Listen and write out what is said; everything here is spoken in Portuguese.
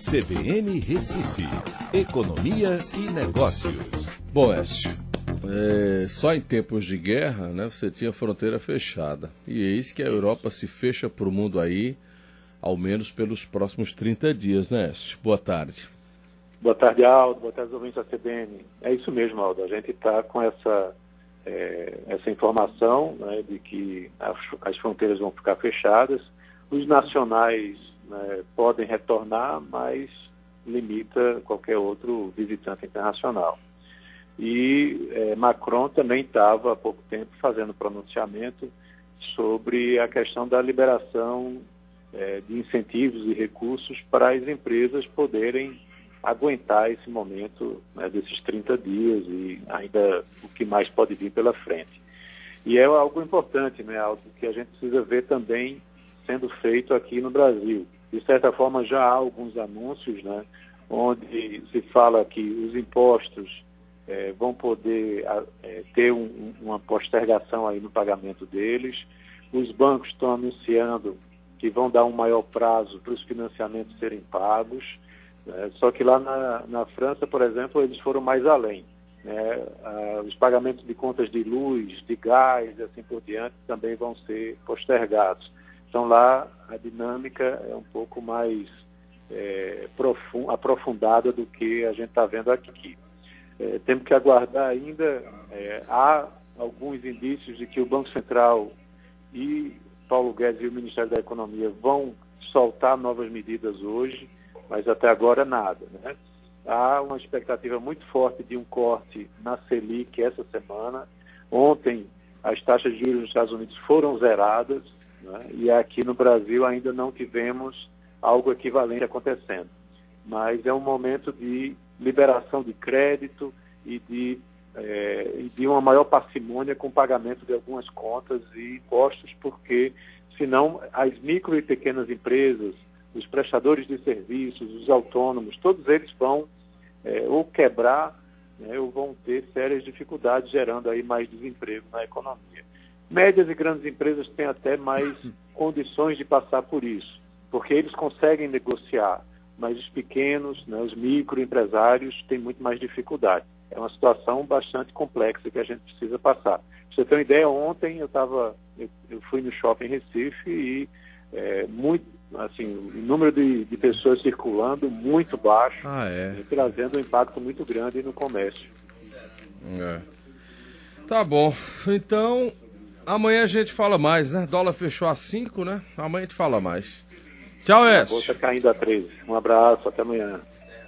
CBN Recife, Economia e Negócios. Bom, Écio, é, só em tempos de guerra, né, você tinha fronteira fechada. E eis que a Europa se fecha para o mundo aí, ao menos pelos próximos 30 dias, né, Écio? Boa tarde. Boa tarde, Aldo. Boa tarde, ouvintes da CBN. É isso mesmo, Aldo. A gente está com essa, é, essa informação né, de que as, as fronteiras vão ficar fechadas. Os nacionais né, podem retornar, mas limita qualquer outro visitante internacional. E é, Macron também estava há pouco tempo fazendo pronunciamento sobre a questão da liberação é, de incentivos e recursos para as empresas poderem aguentar esse momento né, desses 30 dias e ainda o que mais pode vir pela frente. E é algo importante, né, algo que a gente precisa ver também sendo feito aqui no Brasil. De certa forma, já há alguns anúncios, né, onde se fala que os impostos é, vão poder é, ter um, uma postergação aí no pagamento deles. Os bancos estão anunciando que vão dar um maior prazo para os financiamentos serem pagos. Né? Só que lá na, na, França, por exemplo, eles foram mais além. Né? Os pagamentos de contas de luz, de gás e assim por diante também vão ser postergados. Então lá a dinâmica é um pouco mais é, aprofundada do que a gente está vendo aqui. É, temos que aguardar ainda, é, há alguns indícios de que o Banco Central e Paulo Guedes e o Ministério da Economia vão soltar novas medidas hoje, mas até agora nada. Né? Há uma expectativa muito forte de um corte na Selic essa semana. Ontem as taxas de juros nos Estados Unidos foram zeradas, né? E aqui no Brasil ainda não tivemos algo equivalente acontecendo. Mas é um momento de liberação de crédito e de, é, de uma maior parcimônia com o pagamento de algumas contas e impostos, porque senão as micro e pequenas empresas, os prestadores de serviços, os autônomos, todos eles vão é, ou quebrar né, ou vão ter sérias dificuldades, gerando aí mais desemprego na economia. Médias e grandes empresas têm até mais condições de passar por isso, porque eles conseguem negociar, mas os pequenos, né, os microempresários têm muito mais dificuldade. É uma situação bastante complexa que a gente precisa passar. Pra você ter uma ideia, ontem eu estava, eu, eu, fui no shopping Recife e é, muito, assim, o número de, de, pessoas circulando muito baixo, ah, é. trazendo um impacto muito grande no comércio. É. Tá bom. Então, Amanhã a gente fala mais, né? Dólar fechou a 5, né? Amanhã a gente fala mais. Tchau, S. Bolsa caindo a 13. Um abraço, até amanhã.